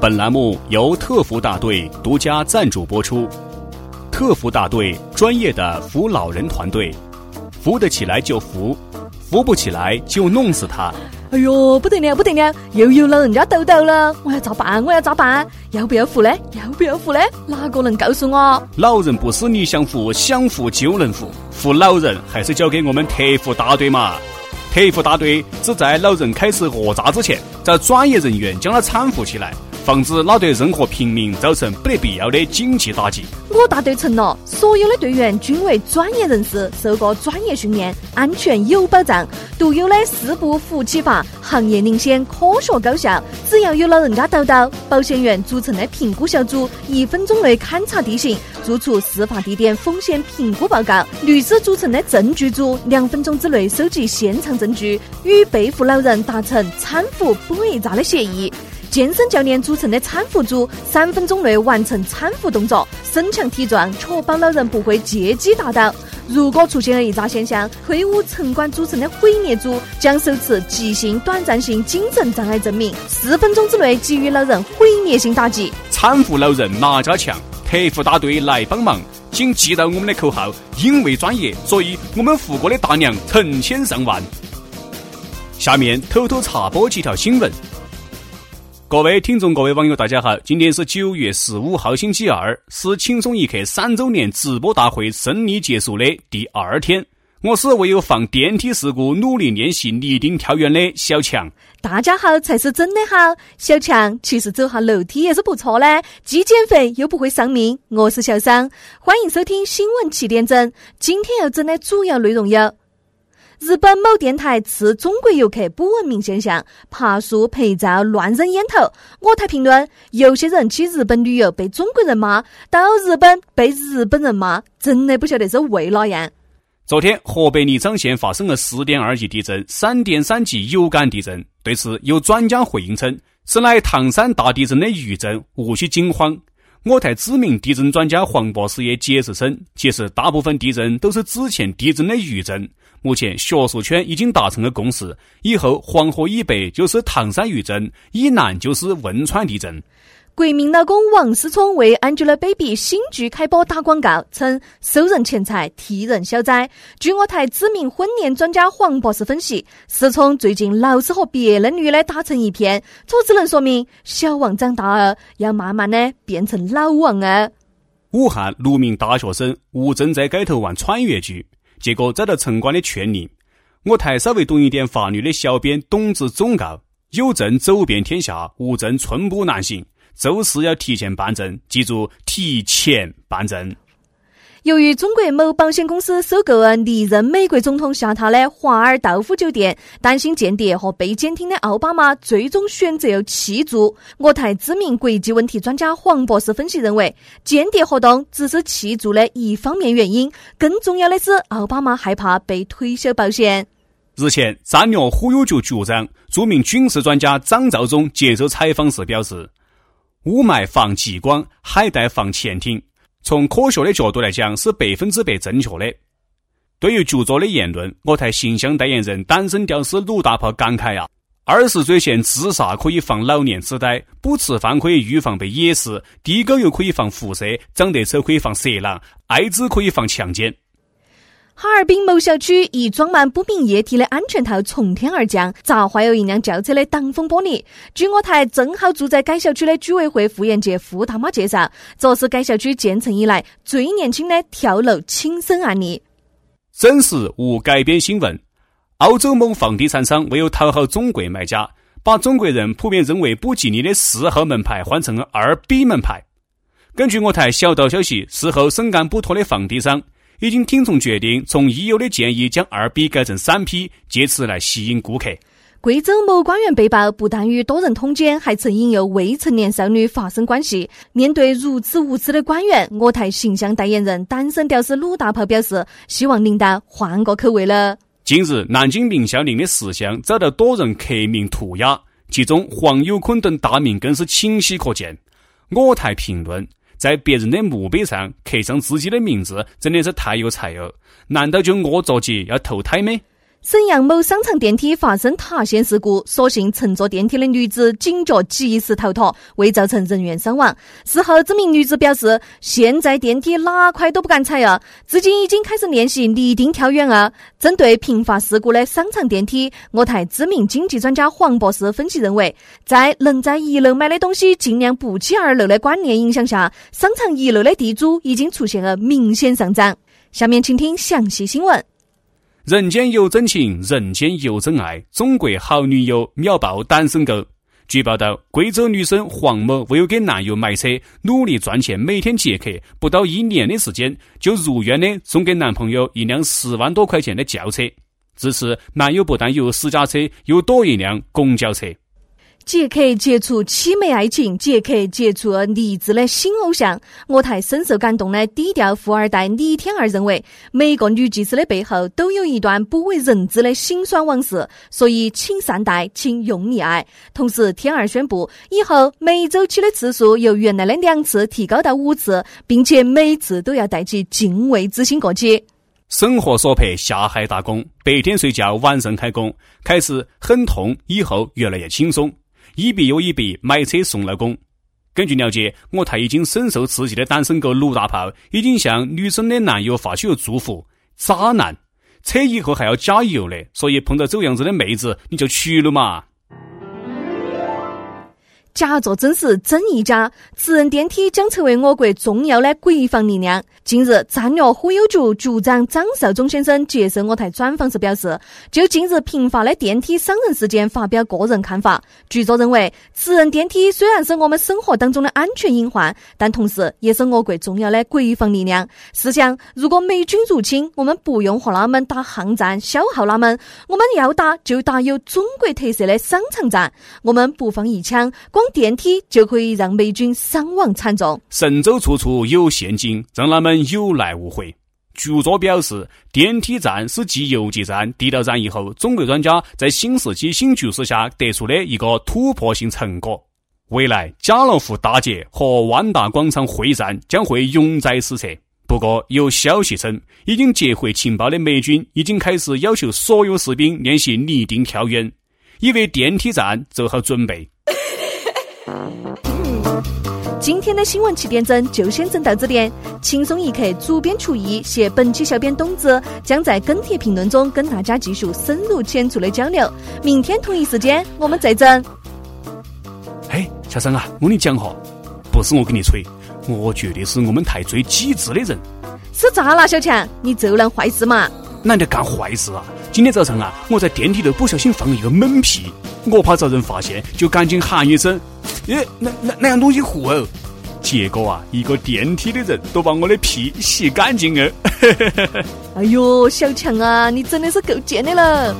本栏目由特服大队独家赞助播出。特服大队专业的扶老人团队，扶得起来就扶，扶不起来就弄死他。哎呦，不得了，不得了，又有老人家抖抖了，我要咋办？我要咋办？要不要扶呢？要不要扶呢？哪个能告诉我？老人不是你想扶想扶就能扶，扶老人还是交给我们特服大队嘛。特福大队只在老人开始讹诈之前，找专业人员将他搀扶起来。防止他对任何平民造成不得必要的经济打击。我大队承诺，所有的队员均为专业人士，受过专业训练，安全有保障。独有的四步扶起法，行业领先，科学高效。只要有老人家抖抖，保险员组成的评估小组一分钟内勘察地形，做出事发地点风险评估报告；律师组成的证据组两分钟之内收集现场证据，与被扶老人达成搀扶不诿诈的协议。健身教练组成的搀扶组，三分钟内完成搀扶动作，身强体壮，确保老人不会借机打倒。如果出现了异诈现象，退伍城管组成的毁灭组将手持急性短暂性精神障碍证明，四分钟之内给予老人毁灭性打击。搀扶老人哪家强？特服大队来帮忙，请记到我们的口号：因为专业，所以我们扶过的大娘成千上万。下面偷偷插播几条新闻。各位听众，各位网友，大家好！今天是九月十五号，星期二，是轻松一刻三周年直播大会胜利结束的第二天。我是唯有防电梯事故努力练习立定跳远的小强。大家好才是真的好，小强其实走下楼梯也是不错的，既减肥又不会丧命。我是小桑，欢迎收听新闻七点整。今天要整的主要内容有。日本某电台斥中国游客不文明现象，爬树、拍照、乱扔烟头。我台评论：有些人去日本旅游被中国人骂，到日本被日本人骂，真的不晓得是为哪样。昨天，河北宜昌县发生了四点二级地震，三点三级有感地震。对此，有专家回应称，此乃唐山大地震的余震，无需惊慌。我台知名地震专家黄博士也解释称，其实大部分地震都是之前地震的余震。目前学术圈已经达成了共识，以后黄河以北就是唐山余震，以南就是汶川地震。国民老公王思聪为 Angelababy 新剧开播打广告，称收人钱财，替人消灾。据我台知名婚恋专家黄博士分析，思聪最近老是和别的女的打成一片，这只能说明小王长大了，要慢慢的变成老王啊。武汉六名大学生吴正在街头玩穿越剧，结果遭到城管的劝离。我台稍微懂一点法律的小编董子忠告：有证走遍天下，无证寸步难行。周四要提前办证，记住提前办证。由于中国某保险公司收购了历任美国总统下榻的华尔道夫酒店，担心间谍和被监听的奥巴马最终选择了弃住。我台知名国际问题专家黄博士分析认为，间谍活动只是弃住的一方面原因，更重要的是奥巴马害怕被退休保险。日前，战略忽悠局局长、著名军事专家张召忠接受采访时表示。雾霾防激光，海带防潜艇。从科学的角度来讲，是百分之百正确的。对于局座的言论，我台形象代言人单身屌丝鲁大炮感慨啊：二十岁前自杀可以防老年痴呆，不吃饭可以预防被野死，地沟油可以防辐射，长得丑可以防色狼，艾滋可以防强奸。哈尔滨某小区一装满不明液体的安全套从天而降，砸坏了一辆轿车的挡风玻璃。据我台正好住在该小区的居委会妇炎洁付大妈介绍，这是该小区建成以来最年轻的跳楼轻生案例。真实无改编新闻：澳洲某房地产商为了讨好中国买家，把中国人普遍认为不吉利的四号门牌换成了二 B 门牌。根据我台小道消息，事后深感不妥的房地产商。已经听从决定，从已有的建议将二 B 改成三 P，借此来吸引顾客。贵州某官员被曝不但与多人通奸，还曾引诱未成年少女发生关系。面对如此无耻的官员，我台形象代言人单身屌丝鲁大炮表示，希望领导换个口味了。近日，南京明孝陵的石像遭到多人刻名涂鸦，其中黄有坤等大名更是清晰可见。我台评论。在别人的墓碑上刻上自己的名字，真的是太有才了。难道就我着急要投胎吗？沈阳某商场电梯发生塌陷事故，所幸乘坐电梯的女子警觉及时逃脱，未造成人员伤亡。事后，这名女子表示，现在电梯哪块都不敢踩啊，至今已经开始练习立定跳远啊。针对频发事故的商场电梯，我台知名经济专家黄博士分析认为，在能在一楼买的东西尽量不起二楼的观念影响下，商场一楼的地租已经出现了明显上涨。下面请听详细新闻。人间有真情，人间有真爱。中国好女友秒爆单身狗。据报道，贵州女生黄某为了给男友买车，努力赚钱，每天接客，不到一年的时间，就如愿的送给男朋友一辆十万多块钱的轿车。至此，男友不但有私家车，又多一辆公交车。杰克接触凄美爱情，杰克接触励志的新偶像。我台深受感动的低调富二代李天二认为，每个女技师的背后都有一段不为人知的辛酸往事，所以请善待，请用力爱。同时，天二宣布以后每周起的次数由原来的两次提高到五次，并且每次都要带起敬畏之心过去。生活所迫，下海打工，白天睡觉，晚上开工，开始很痛，以后越来越轻松。一笔又一笔买车送老公。根据了解，我台已经深受刺激的单身狗鲁大炮已经向女生的男友发起了祝福。渣男，车以后还要加油的，所以碰到这样子的妹子，你就娶了嘛。假作真实真亦假，智能电梯将成为我国重要的国防力量。近日，战略忽悠局局长张绍忠先生接受我台专访时表示，就近日频发的电梯伤人事件发表个人看法。局座认为，智能电梯虽然是我们生活当中的安全隐患，但同时也是我国重要的国防力量。试想，如果美军入侵，我们不用和他们打巷战，消耗他们，我们要打就打有中国特色的商场战，我们不放一枪。电梯就可以让美军伤亡惨重。神州处处有陷阱，让他们有来无回。局座表示，电梯站是继邮寄站、地道战以后，中国专家在新世纪新局势下得出的一个突破性成果。未来，家乐福大街和万达广场会战将会永载史册。不过，有消息称，已经接回情报的美军已经开始要求所有士兵练习立定跳远，以为电梯站做好准备。今天的新闻七点整就先整到这点。轻松一刻，主编厨艺，携本期小编董子将在跟帖评论中跟大家继续深入浅出的交流。明天同一时间我们再整。嘿，小生啊，我跟你讲哈，不是我跟你吹，我绝对是我们台最机智的人。是咋啦，小强？你做人坏事嘛？懒得干坏事啊？今天早上啊，我在电梯头不小心放了一个闷屁，我怕遭人发现，就赶紧喊一声：“耶，那那那样东西糊哦！”结果啊，一个电梯的人都把我的屁洗干净了。哎呦，小强啊，你真的是够贱的了！